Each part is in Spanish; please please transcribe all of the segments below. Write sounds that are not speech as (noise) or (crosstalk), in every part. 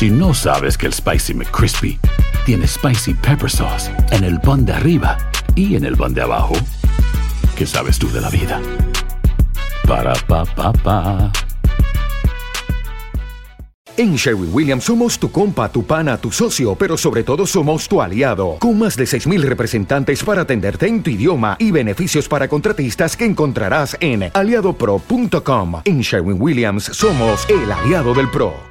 Si no sabes que el Spicy McCrispy tiene Spicy Pepper Sauce en el pan de arriba y en el pan de abajo, ¿qué sabes tú de la vida? Para, pa, pa, pa. En Sherwin Williams somos tu compa, tu pana, tu socio, pero sobre todo somos tu aliado, con más de 6.000 representantes para atenderte en tu idioma y beneficios para contratistas que encontrarás en aliadopro.com. En Sherwin Williams somos el aliado del PRO.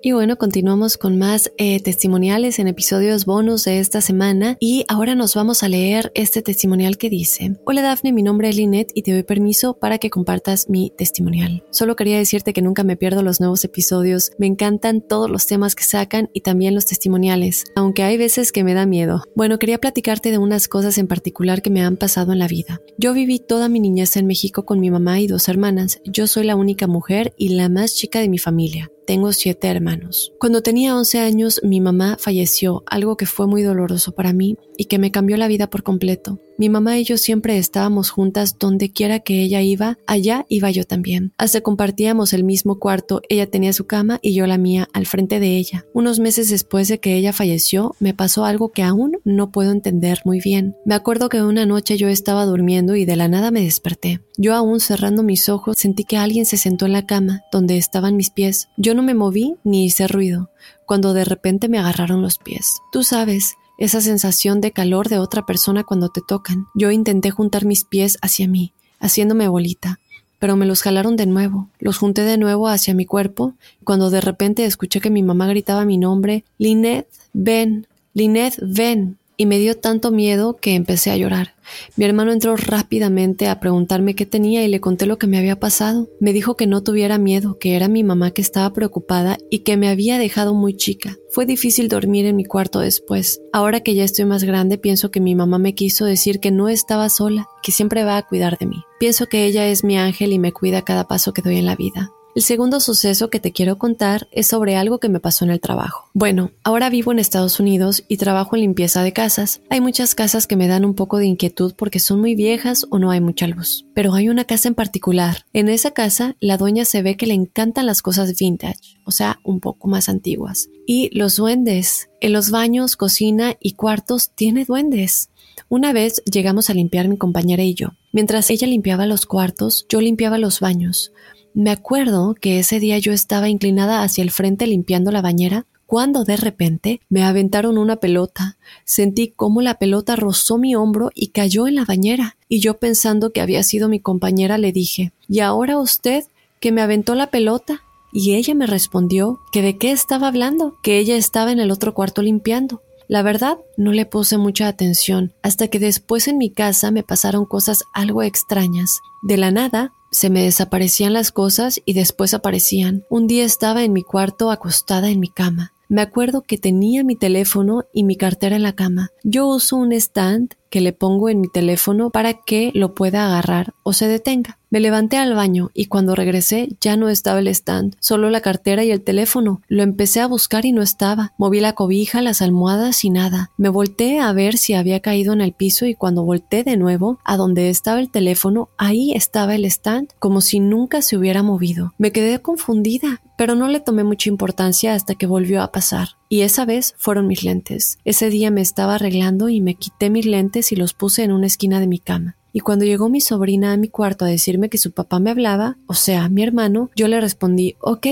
Y bueno, continuamos con más eh, testimoniales en episodios bonus de esta semana y ahora nos vamos a leer este testimonial que dice, Hola Dafne, mi nombre es Lynette y te doy permiso para que compartas mi testimonial. Solo quería decirte que nunca me pierdo los nuevos episodios, me encantan todos los temas que sacan y también los testimoniales, aunque hay veces que me da miedo. Bueno, quería platicarte de unas cosas en particular que me han pasado en la vida. Yo viví toda mi niñez en México con mi mamá y dos hermanas, yo soy la única mujer y la más chica de mi familia. Tengo siete hermanos. Cuando tenía 11 años, mi mamá falleció, algo que fue muy doloroso para mí y que me cambió la vida por completo. Mi mamá y yo siempre estábamos juntas donde quiera que ella iba, allá iba yo también. Hasta compartíamos el mismo cuarto, ella tenía su cama y yo la mía al frente de ella. Unos meses después de que ella falleció, me pasó algo que aún no puedo entender muy bien. Me acuerdo que una noche yo estaba durmiendo y de la nada me desperté. Yo aún cerrando mis ojos sentí que alguien se sentó en la cama, donde estaban mis pies. Yo no me moví ni hice ruido, cuando de repente me agarraron los pies. Tú sabes, esa sensación de calor de otra persona cuando te tocan. Yo intenté juntar mis pies hacia mí, haciéndome bolita, pero me los jalaron de nuevo. Los junté de nuevo hacia mi cuerpo, cuando de repente escuché que mi mamá gritaba mi nombre, Linet, ven, Linet, ven y me dio tanto miedo que empecé a llorar. Mi hermano entró rápidamente a preguntarme qué tenía y le conté lo que me había pasado. Me dijo que no tuviera miedo, que era mi mamá que estaba preocupada y que me había dejado muy chica. Fue difícil dormir en mi cuarto después. Ahora que ya estoy más grande, pienso que mi mamá me quiso decir que no estaba sola, que siempre va a cuidar de mí. Pienso que ella es mi ángel y me cuida cada paso que doy en la vida. El segundo suceso que te quiero contar es sobre algo que me pasó en el trabajo. Bueno, ahora vivo en Estados Unidos y trabajo en limpieza de casas. Hay muchas casas que me dan un poco de inquietud porque son muy viejas o no hay mucha luz. Pero hay una casa en particular. En esa casa, la dueña se ve que le encantan las cosas vintage, o sea, un poco más antiguas. Y los duendes. En los baños, cocina y cuartos tiene duendes. Una vez llegamos a limpiar mi compañera y yo. Mientras ella limpiaba los cuartos, yo limpiaba los baños. Me acuerdo que ese día yo estaba inclinada hacia el frente limpiando la bañera cuando de repente me aventaron una pelota. Sentí cómo la pelota rozó mi hombro y cayó en la bañera. Y yo pensando que había sido mi compañera le dije, ¿y ahora usted que me aventó la pelota? Y ella me respondió que de qué estaba hablando, que ella estaba en el otro cuarto limpiando. La verdad, no le puse mucha atención, hasta que después en mi casa me pasaron cosas algo extrañas. De la nada, se me desaparecían las cosas y después aparecían. Un día estaba en mi cuarto acostada en mi cama. Me acuerdo que tenía mi teléfono y mi cartera en la cama. Yo uso un stand que le pongo en mi teléfono para que lo pueda agarrar o se detenga. Me levanté al baño y cuando regresé ya no estaba el stand, solo la cartera y el teléfono. Lo empecé a buscar y no estaba. Moví la cobija, las almohadas y nada. Me volteé a ver si había caído en el piso y cuando volteé de nuevo a donde estaba el teléfono, ahí estaba el stand, como si nunca se hubiera movido. Me quedé confundida, pero no le tomé mucha importancia hasta que volvió a pasar. Y esa vez fueron mis lentes. Ese día me estaba arreglando y me quité mis lentes y los puse en una esquina de mi cama. Y cuando llegó mi sobrina a mi cuarto a decirme que su papá me hablaba, o sea, mi hermano, yo le respondí, ok,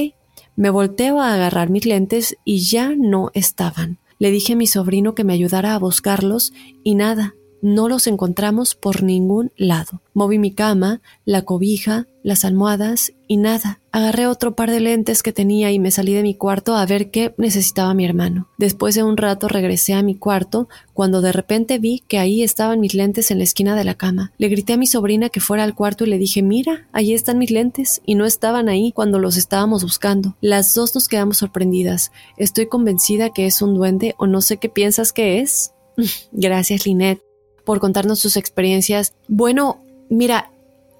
Me volteo a agarrar mis lentes y ya no estaban. Le dije a mi sobrino que me ayudara a buscarlos y nada, no los encontramos por ningún lado. Moví mi cama, la cobija, las almohadas y nada. Agarré otro par de lentes que tenía y me salí de mi cuarto a ver qué necesitaba mi hermano. Después de un rato regresé a mi cuarto cuando de repente vi que ahí estaban mis lentes en la esquina de la cama. Le grité a mi sobrina que fuera al cuarto y le dije mira, ahí están mis lentes y no estaban ahí cuando los estábamos buscando. Las dos nos quedamos sorprendidas. Estoy convencida que es un duende o no sé qué piensas que es. (laughs) Gracias, Linet por contarnos sus experiencias. Bueno, mira,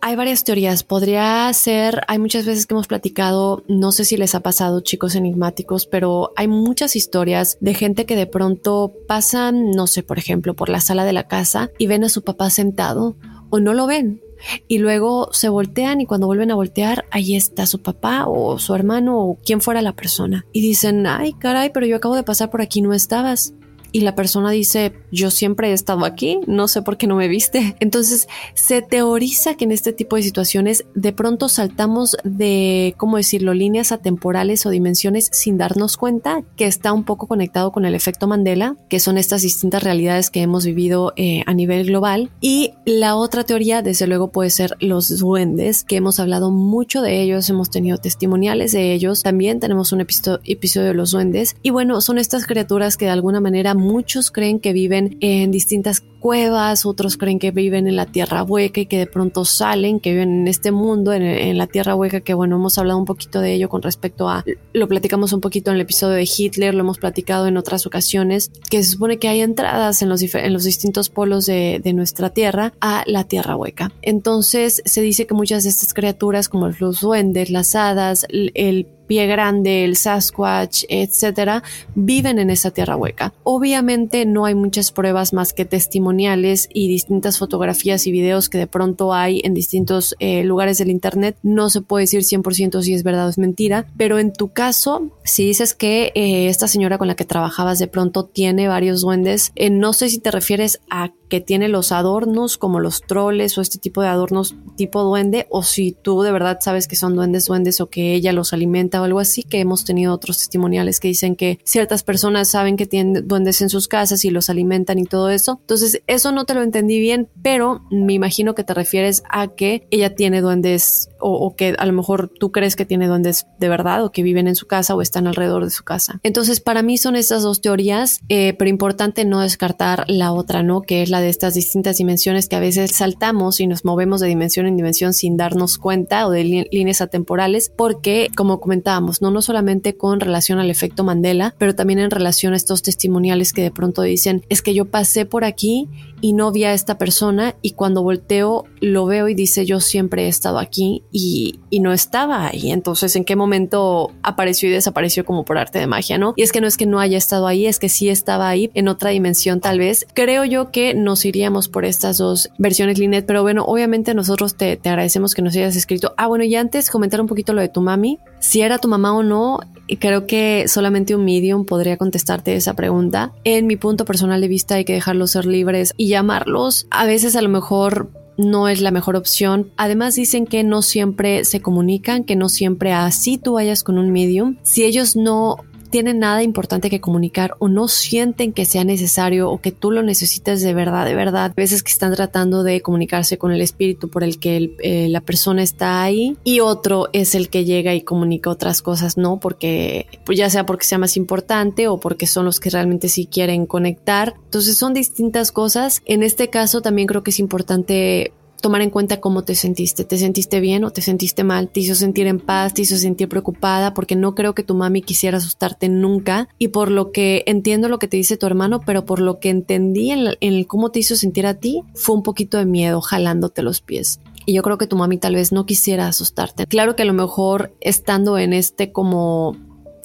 hay varias teorías. Podría ser, hay muchas veces que hemos platicado, no sé si les ha pasado chicos enigmáticos, pero hay muchas historias de gente que de pronto pasan, no sé, por ejemplo, por la sala de la casa y ven a su papá sentado o no lo ven. Y luego se voltean y cuando vuelven a voltear, ahí está su papá o su hermano o quien fuera la persona. Y dicen, ay, caray, pero yo acabo de pasar por aquí, no estabas y la persona dice, yo siempre he estado aquí, no sé por qué no me viste. (laughs) Entonces se teoriza que en este tipo de situaciones de pronto saltamos de, ¿cómo decirlo?, líneas atemporales o dimensiones sin darnos cuenta que está un poco conectado con el efecto Mandela, que son estas distintas realidades que hemos vivido eh, a nivel global. Y la otra teoría, desde luego, puede ser los duendes, que hemos hablado mucho de ellos, hemos tenido testimoniales de ellos, también tenemos un episodio de los duendes. Y bueno, son estas criaturas que de alguna manera muchos creen que viven en distintas cuevas, otros creen que viven en la tierra hueca y que de pronto salen, que viven en este mundo, en, la tierra hueca, que bueno, hemos hablado un poquito de ello con respecto a, lo platicamos un poquito en el episodio de Hitler, lo hemos platicado en otras ocasiones, que se supone que hay entradas en los, en los distintos polos de, de nuestra tierra a la tierra hueca. Entonces se dice que muchas de estas criaturas, como los duendes, las hadas, el pie grande, el Sasquatch, etcétera, viven en esa tierra hueca. Obviamente no hay muchas pruebas más que testimoniales y distintas fotografías y videos que de pronto hay en distintos eh, lugares del internet. No se puede decir 100% si es verdad o es mentira, pero en tu caso, si dices que eh, esta señora con la que trabajabas de pronto tiene varios duendes, eh, no sé si te refieres a que tiene los adornos como los troles o este tipo de adornos tipo duende o si tú de verdad sabes que son duendes duendes o que ella los alimenta o algo así que hemos tenido otros testimoniales que dicen que ciertas personas saben que tienen duendes en sus casas y los alimentan y todo eso. Entonces eso no te lo entendí bien pero me imagino que te refieres a que ella tiene duendes o, que a lo mejor tú crees que tiene duendes de verdad o que viven en su casa o están alrededor de su casa. Entonces para mí son estas dos teorías eh, pero importante no descartar la otra no que es la de estas distintas dimensiones que a veces saltamos y nos movemos de dimensión en dimensión sin darnos cuenta o de líneas atemporales, porque, como comentábamos, no, no solamente con relación al efecto Mandela, pero también en relación a estos testimoniales que de pronto dicen, es que yo pasé por aquí y no vi a esta persona y cuando volteo lo veo y dice yo siempre he estado aquí y, y, no estaba ahí. Entonces, ¿en qué momento apareció y desapareció como por arte de magia, no? Y es que no es que no haya estado ahí, es que sí estaba ahí en otra dimensión tal vez. Creo yo que nos iríamos por estas dos versiones, Linet, pero bueno, obviamente nosotros te, te agradecemos que nos hayas escrito. Ah, bueno, y antes comentar un poquito lo de tu mami. Si era tu mamá o no, creo que solamente un medium podría contestarte esa pregunta. En mi punto personal de vista hay que dejarlos ser libres y llamarlos. A veces a lo mejor no es la mejor opción. Además dicen que no siempre se comunican, que no siempre así tú vayas con un medium. Si ellos no tienen nada importante que comunicar o no sienten que sea necesario o que tú lo necesites de verdad, de verdad. Veces que están tratando de comunicarse con el espíritu por el que eh, la persona está ahí y otro es el que llega y comunica otras cosas, ¿no? Porque pues ya sea porque sea más importante o porque son los que realmente sí quieren conectar. Entonces son distintas cosas. En este caso también creo que es importante tomar en cuenta cómo te sentiste. ¿Te sentiste bien o te sentiste mal? ¿Te hizo sentir en paz? ¿Te hizo sentir preocupada? Porque no creo que tu mami quisiera asustarte nunca. Y por lo que entiendo lo que te dice tu hermano, pero por lo que entendí en, en cómo te hizo sentir a ti, fue un poquito de miedo jalándote los pies. Y yo creo que tu mami tal vez no quisiera asustarte. Claro que a lo mejor estando en este como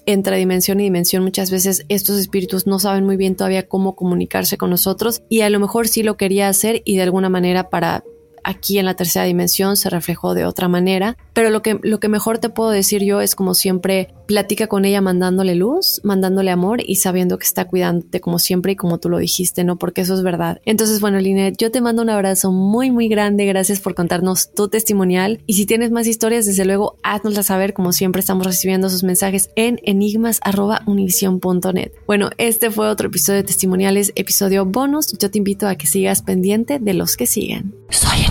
entre dimensión y dimensión muchas veces estos espíritus no saben muy bien todavía cómo comunicarse con nosotros y a lo mejor sí lo quería hacer y de alguna manera para aquí en la tercera dimensión se reflejó de otra manera, pero lo que, lo que mejor te puedo decir yo es como siempre, platica con ella mandándole luz, mandándole amor y sabiendo que está cuidándote como siempre y como tú lo dijiste, ¿no? Porque eso es verdad. Entonces, bueno, Linet, yo te mando un abrazo muy, muy grande. Gracias por contarnos tu testimonial. Y si tienes más historias, desde luego, haznoslas saber. Como siempre, estamos recibiendo sus mensajes en enigmas.univision.net. Bueno, este fue otro episodio de testimoniales, episodio bonus. Yo te invito a que sigas pendiente de los que siguen. Soy